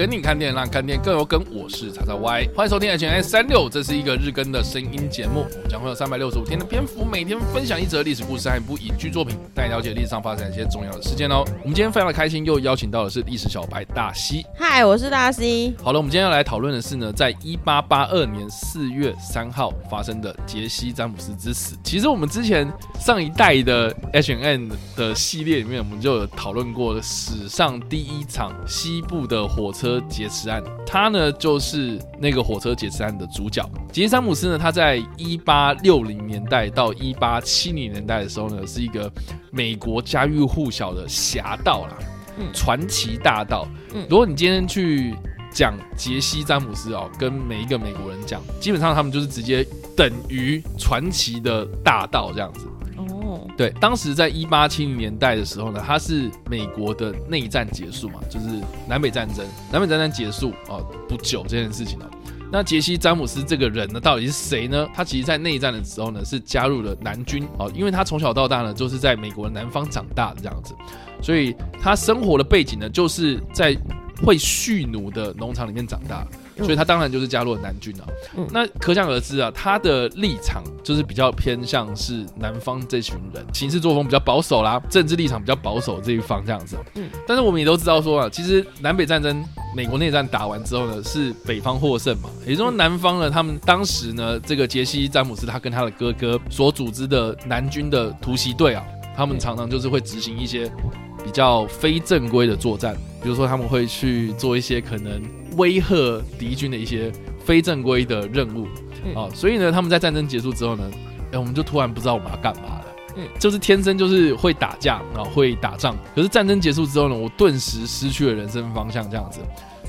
跟你看店，让看店更有梗。我是叉叉 Y，欢迎收听 H&M 365，这是一个日更的声音节目。我们将会有三百六十五天的篇幅，每天分享一则历史故事和一部影剧作品，带你了解历史上发生一些重要的事件哦。我们今天非常的开心，又邀请到的是历史小白大西。嗨，我是大西。好了，我们今天要来讨论的是呢，在一八八二年四月三号发生的杰西·詹姆斯之死。其实我们之前上一代的 H N 的系列里面，我们就有讨论过史上第一场西部的火车劫持案，他呢就是那个火车劫持案的主角。杰西·詹姆斯呢，他在一八六零年代到一八七零年代的时候呢，是一个美国家喻户晓的侠盗啦，传奇大盗。如果你今天去讲杰西·詹姆斯哦，跟每一个美国人讲，基本上他们就是直接等于传奇的大盗这样子。对，当时在一八七零年代的时候呢，他是美国的内战结束嘛，就是南北战争，南北战争结束啊不久这件事情哦。那杰西·詹姆斯这个人呢，到底是谁呢？他其实在内战的时候呢，是加入了南军哦，因为他从小到大呢，就是在美国南方长大的这样子，所以他生活的背景呢，就是在会蓄奴的农场里面长大。所以他当然就是加入了南军啊，那可想而知啊，他的立场就是比较偏向是南方这群人，行事作风比较保守啦，政治立场比较保守这一方这样子。嗯，但是我们也都知道说啊，其实南北战争美国内战打完之后呢，是北方获胜嘛，也就是说南方呢，他们当时呢，这个杰西·詹姆斯他跟他的哥哥所组织的南军的突袭队啊，他们常常就是会执行一些比较非正规的作战，比如说他们会去做一些可能。威吓敌军的一些非正规的任务啊，所以呢，他们在战争结束之后呢，哎，我们就突然不知道我们要干嘛了。嗯，就是天生就是会打架啊，会打仗。可是战争结束之后呢，我顿时失去了人生方向，这样子。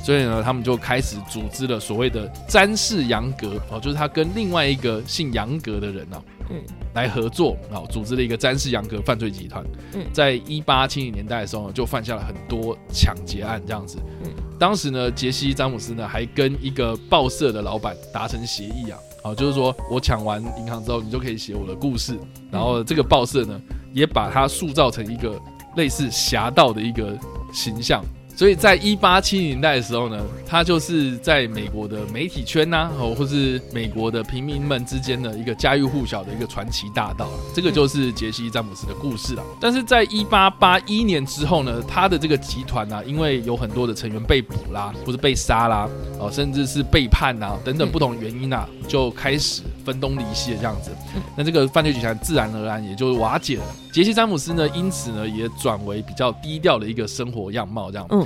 所以呢，他们就开始组织了所谓的詹氏杨格哦，就是他跟另外一个姓杨格的人啊，嗯，来合作啊，组织了一个詹氏杨格犯罪集团。嗯，在一八七零年代的时候呢，就犯下了很多抢劫案，这样子。嗯。当时呢，杰西·詹姆斯呢还跟一个报社的老板达成协议啊，啊，就是说我抢完银行之后，你就可以写我的故事。然后这个报社呢，也把它塑造成一个类似侠盗的一个形象。所以在一八七零年代的时候呢，他就是在美国的媒体圈呐、哦，或是美国的平民们之间的一个家喻户晓的一个传奇大盗。这个就是杰西·詹姆斯的故事了。但是在一八八一年之后呢，他的这个集团呢、啊，因为有很多的成员被捕啦，或是被杀啦，哦，甚至是背叛呐、啊，等等不同原因啊，就开始分东离西的这样子。那这个犯罪集团自然而然也就瓦解了。杰西·詹姆斯呢，因此呢，也转为比较低调的一个生活样貌，这样。嗯，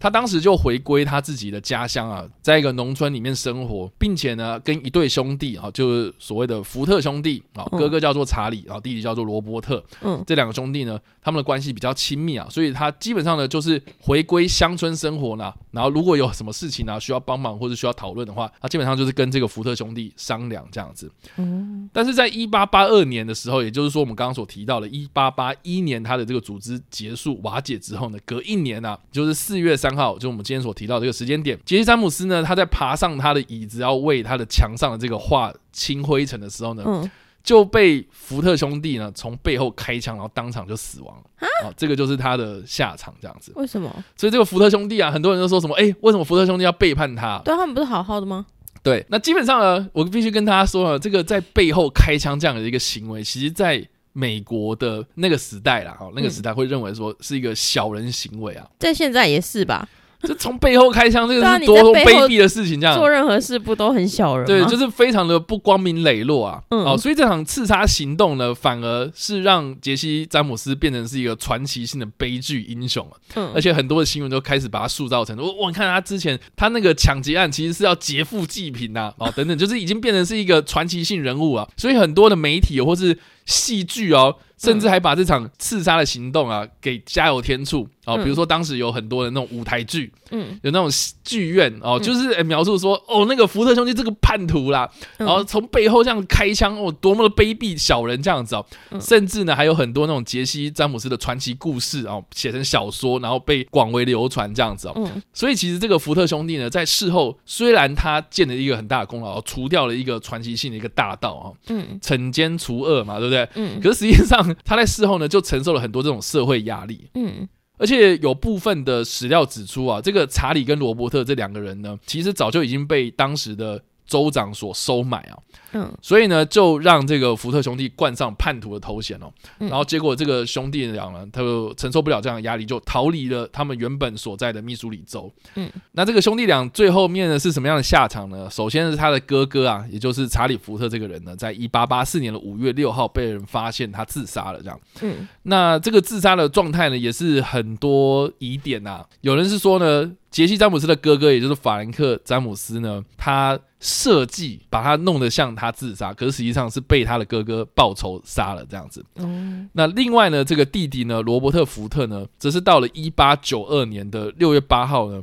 他当时就回归他自己的家乡啊，在一个农村里面生活，并且呢，跟一对兄弟啊，就是所谓的福特兄弟啊，哥哥叫做查理，然后弟弟叫做罗伯特。嗯，这两个兄弟呢，他们的关系比较亲密啊，所以他基本上呢，就是回归乡村生活呢。然后如果有什么事情呢，需要帮忙或者需要讨论的话，他基本上就是跟这个福特兄弟商量这样子。嗯，但是在一八八二年的时候，也就是说我们刚刚所提到的，一八八八一年，他的这个组织结束瓦解之后呢，隔一年啊，就是四月三号，就我们今天所提到的这个时间点，杰西·詹姆斯呢，他在爬上他的椅子要为他的墙上的这个画清灰尘的时候呢，嗯、就被福特兄弟呢从背后开枪，然后当场就死亡啊，这个就是他的下场，这样子。为什么？所以这个福特兄弟啊，很多人都说什么？哎、欸，为什么福特兄弟要背叛他？对他们不是好好的吗？对，那基本上呢，我必须跟大家说了，这个在背后开枪这样的一个行为，其实，在美国的那个时代啦，哈，那个时代会认为说是一个小人行为啊，在现在也是吧。就从背后开枪，这个是多卑鄙的事情！这样做任何事不都很小人吗？对，就是非常的不光明磊落啊！嗯、哦，所以这场刺杀行动呢，反而是让杰西·詹姆斯变成是一个传奇性的悲剧英雄啊。嗯，而且很多的新闻都开始把他塑造成，我我看他之前他那个抢劫案其实是要劫富济贫呐，哦 等等，就是已经变成是一个传奇性人物啊！所以很多的媒体或是戏剧哦。甚至还把这场刺杀的行动啊给加油添醋啊，比如说当时有很多的那种舞台剧，嗯，有那种剧院哦，就是描述说哦，那个福特兄弟这个叛徒啦，然后从背后这样开枪哦，多么的卑鄙小人这样子哦，甚至呢还有很多那种杰西·詹姆斯的传奇故事哦，写成小说，然后被广为流传这样子哦，所以其实这个福特兄弟呢，在事后虽然他建了一个很大的功劳，除掉了一个传奇性的一个大盗啊，嗯，惩奸除恶嘛，对不对？嗯，可是实际上。他在事后呢，就承受了很多这种社会压力。嗯，而且有部分的史料指出啊，这个查理跟罗伯特这两个人呢，其实早就已经被当时的州长所收买啊。嗯，所以呢，就让这个福特兄弟冠上叛徒的头衔哦。嗯、然后结果这个兄弟俩呢，他就承受不了这样的压力，就逃离了他们原本所在的密苏里州。嗯，那这个兄弟俩最后面呢是什么样的下场呢？首先是他的哥哥啊，也就是查理福特这个人呢，在一八八四年的五月六号被人发现他自杀了。这样，嗯，那这个自杀的状态呢，也是很多疑点呐。有人是说呢，杰西·詹姆斯的哥哥，也就是法兰克·詹姆斯呢，他设计把他弄得像他自杀，可是实际上是被他的哥哥报仇杀了这样子。嗯，那另外呢，这个弟弟呢，罗伯特·福特呢，则是到了一八九二年的六月八号呢，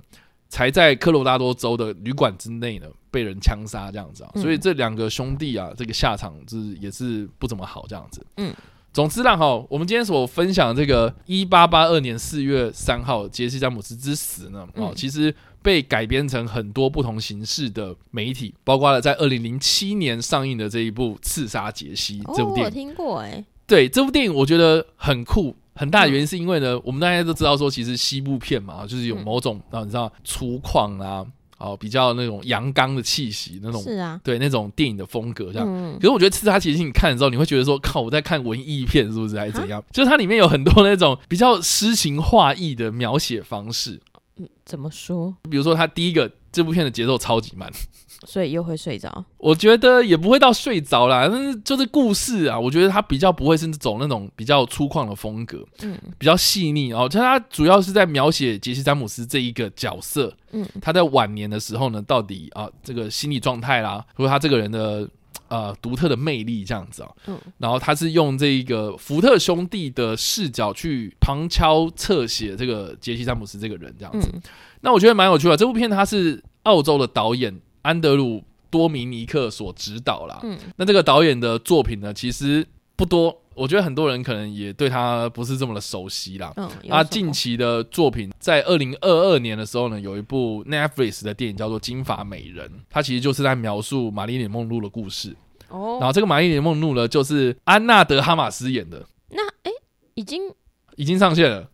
才在科罗拉多州的旅馆之内呢，被人枪杀这样子啊。所以这两个兄弟啊，这个下场是也是不怎么好这样子。嗯。总之啦，哈，我们今天所分享的这个一八八二年四月三号杰西·詹姆斯之死呢，哦，其实被改编成很多不同形式的媒体，包括了在二零零七年上映的这一部《刺杀杰西》这部电影。哦，我听过哎。对，这部电影我觉得很酷，很大的原因是因为呢，我们大家都知道说，其实西部片嘛，就是有某种啊，你知道粗犷啊。哦，比较那种阳刚的气息，那种是啊，对那种电影的风格这样。嗯、可是我觉得刺杀杰西你看的时候，你会觉得说，靠，我在看文艺片是不是还是怎样？就是它里面有很多那种比较诗情画意的描写方式。嗯，怎么说？比如说，他第一个这部片的节奏超级慢。所以又会睡着？我觉得也不会到睡着啦，但是就是故事啊，我觉得他比较不会是走那种比较粗犷的风格，嗯，比较细腻哦。其实它主要是在描写杰西·詹姆斯这一个角色，嗯，他在晚年的时候呢，到底啊这个心理状态啦，或者他这个人的呃独特的魅力这样子啊，嗯，然后他是用这一个福特兄弟的视角去旁敲侧写这个杰西·詹姆斯这个人这样子。嗯，那我觉得蛮有趣的。这部片他是澳洲的导演。安德鲁多米尼克所指导啦，嗯，那这个导演的作品呢，其实不多，我觉得很多人可能也对他不是这么的熟悉啦。嗯，他近期的作品在二零二二年的时候呢，有一部 Netflix 的电影叫做《金发美人》，它其实就是在描述玛丽莲梦露的故事。哦，然后这个玛丽莲梦露呢，就是安娜德哈马斯演的。那哎，已经已经上线了。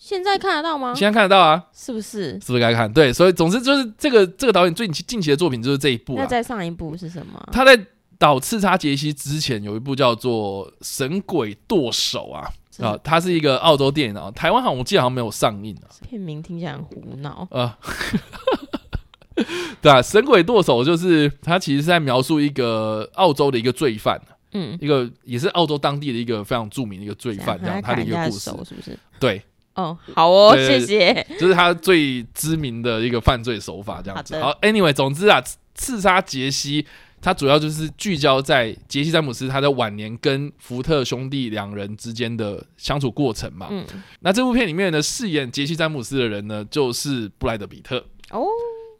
现在看得到吗？现在看得到啊，是不是？是不是该看？对，所以总之就是这个这个导演最近期的作品就是这一部。那再上一部是什么？他在导《刺杀杰西》之前有一部叫做《神鬼剁手》啊啊，它是一个澳洲电影啊，台湾好像我记得好像没有上映啊。片名听起来很胡闹啊。呃、对啊，《神鬼剁手》就是它其实是在描述一个澳洲的一个罪犯，嗯，一个也是澳洲当地的一个非常著名的一个罪犯，这样他的一个故事，是不是？对。哦，好哦，谢谢。就是他最知名的一个犯罪手法，这样子。好，Anyway，总之啊，刺杀杰西，他主要就是聚焦在杰西·詹姆斯他在晚年跟福特兄弟两人之间的相处过程嘛。嗯。那这部片里面呢，饰演杰西·詹姆斯的人呢，就是布莱德·比特。哦。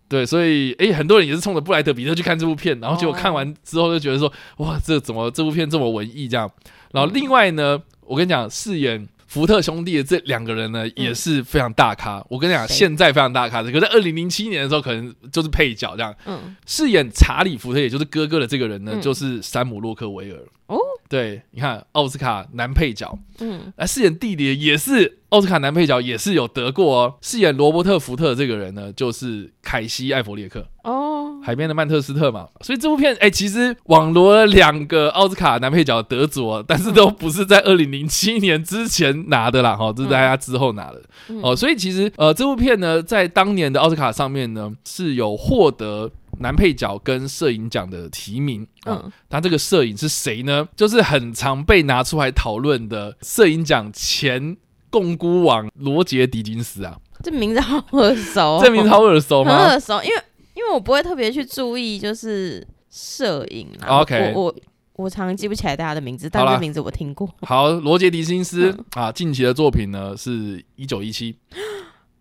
对，所以诶，很多人也是冲着布莱德·比特去看这部片，然后结果看完之后就觉得说，哇，这怎么这部片这么文艺这样？然后另外呢，我跟你讲，饰演。福特兄弟的这两个人呢，也是非常大咖。嗯、我跟你讲，现在非常大咖的，可在二零零七年的时候，可能就是配角这样。嗯，饰演查理福特，也就是哥哥的这个人呢，嗯、就是山姆洛克维尔。哦，对，你看奥斯卡男配角。嗯，来饰演弟弟也是奥斯卡男配角，也是有得过哦。饰演罗伯特福特这个人呢，就是凯西艾弗列克。哦。海边的曼特斯特嘛，所以这部片哎、欸，其实网罗了两个奥斯卡男配角得主，但是都不是在二零零七年之前拿的啦，哈，这是在他之后拿的哦。所以其实呃，这部片呢，在当年的奥斯卡上面呢，是有获得男配角跟摄影奖的提名。嗯，他这个摄影是谁呢？就是很常被拿出来讨论的摄影奖前共孤王罗杰·狄金斯啊。这名字好耳熟，这名字好耳熟吗？很耳熟，因为。因为我不会特别去注意，就是摄影啊。OK，我我我常常记不起来大家的名字，但是名字我听过。好，罗杰·迪金斯啊，近期的作品呢是一九一七。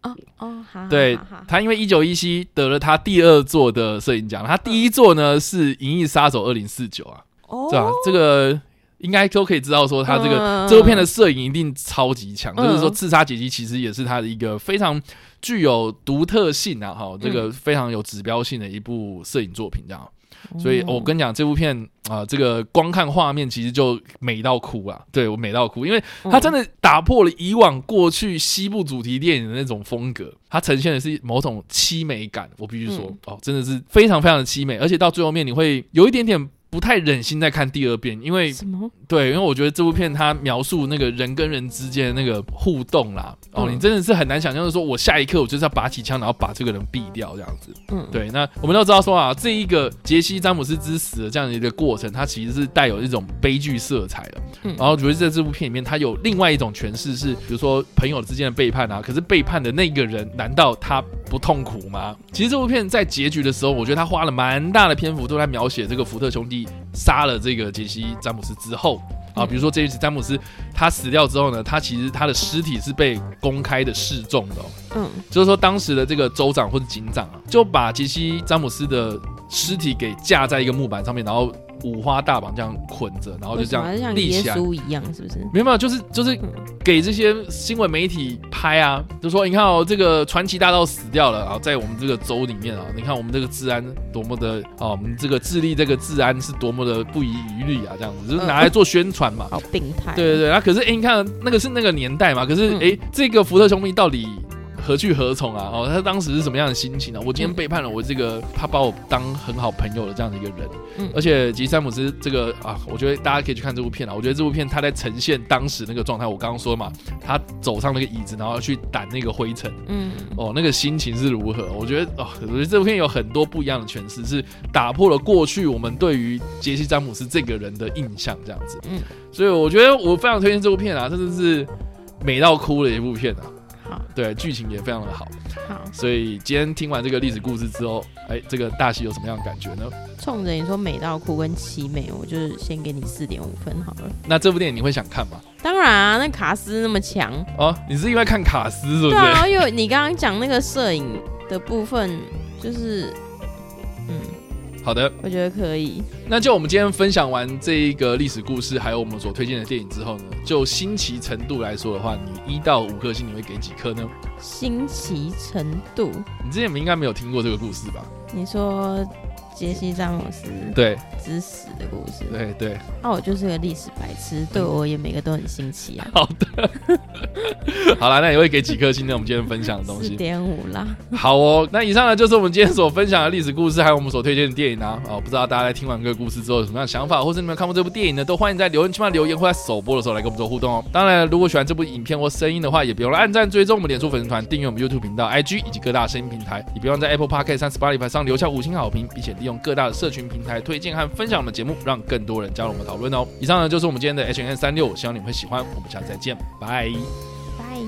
哦哦，好。对，他因为一九一七得了他第二座的摄影奖，他第一座呢是《银翼杀手二零四九》啊。哦，对吧？这个应该都可以知道，说他这个这部片的摄影一定超级强。就是说，《刺杀姐姐》其实也是他的一个非常。具有独特性啊，哈，这个非常有指标性的一部摄影作品，这样。所以我跟你讲，这部片啊、呃，这个光看画面其实就美到哭啊！对，我美到哭，因为它真的打破了以往过去西部主题电影的那种风格，它呈现的是某种凄美感。我必须说，嗯、哦，真的是非常非常的凄美，而且到最后面你会有一点点。不太忍心再看第二遍，因为什么？对，因为我觉得这部片它描述那个人跟人之间的那个互动啦，嗯、哦，你真的是很难想象的说，我下一刻我就是要拔起枪，然后把这个人毙掉这样子。嗯，对。那我们都知道说啊，这一个杰西·詹姆斯之死的这样的一个过程，它其实是带有一种悲剧色彩的。嗯，然后我觉得在这部片里面，它有另外一种诠释是，比如说朋友之间的背叛啊，可是背叛的那个人，难道他不痛苦吗？其实这部片在结局的时候，我觉得他花了蛮大的篇幅都在描写这个福特兄弟杀了这个杰西·詹姆斯之后啊，比如说这一次詹姆斯他死掉之后呢，他其实他的尸体是被公开的示众的，嗯，就是说当时的这个州长或者警长啊，就把杰西·詹姆斯的尸体给架在一个木板上面，然后。五花大绑这样捆着，然后就这样立起来，像耶稣一样，是不是？没有没有，就是就是给这些新闻媒体拍啊，就说你看哦，这个传奇大盗死掉了啊，在我们这个州里面啊，你看我们这个治安多么的啊，我们这个智利这个治安是多么的不遗余力啊，这样子就是拿来做宣传嘛。好病态。对对对，啊，可是哎，你看那个是那个年代嘛，可是哎，这个福特兄弟到底？何去何从啊？哦，他当时是什么样的心情呢、啊？我今天背叛了我这个他把我当很好朋友的这样的一个人，嗯，而且杰西詹姆斯这个啊，我觉得大家可以去看这部片啊。我觉得这部片他在呈现当时那个状态，我刚刚说嘛，他走上那个椅子，然后去掸那个灰尘，嗯，哦，那个心情是如何？我觉得哦，我觉得这部片有很多不一样的诠释，是打破了过去我们对于杰西詹姆斯这个人的印象，这样子，嗯，所以我觉得我非常推荐这部片啊，真的是美到哭的一部片啊。好，对，剧情也非常的好，好，所以今天听完这个历史故事之后，哎，这个大戏有什么样的感觉呢？冲着你说美到哭跟凄美，我就是先给你四点五分好了。那这部电影你会想看吗？当然啊，那卡斯那么强哦，你是因为看卡斯是不是？对啊，因为你刚刚讲那个摄影的部分，就是，嗯。好的，我觉得可以。那就我们今天分享完这一个历史故事，还有我们所推荐的电影之后呢，就新奇程度来说的话，你一到五颗星，你会给几颗呢？新奇程度，你之前应该没有听过这个故事吧？你说。杰西·詹姆斯对之死的故事，对对，那、啊、我就是个历史白痴，对我也每个都很新奇啊。好的，好了，那也会给几颗星呢？我们今天分享的东西，四点五啦。好哦，那以上呢就是我们今天所分享的历史故事，还有我们所推荐的电影啊。哦，不知道大家在听完这个故事之后有什么样的想法，或是你们看过这部电影呢？都欢迎在留言区留言，或在首播的时候来跟我们做互动哦。当然，如果喜欢这部影片或声音的话，也别忘了按赞、追踪我们脸书粉丝团、订阅我们 YouTube 频道、IG 以及各大声音平台，也别忘在 Apple Podcast 和 Spotify 上留下五星好评，并且利用各大的社群。平台推荐和分享我们节目，让更多人加入我们讨论哦。以上呢就是我们今天的 H N 三六希望你们会喜欢。我们下次再见，拜。Bye.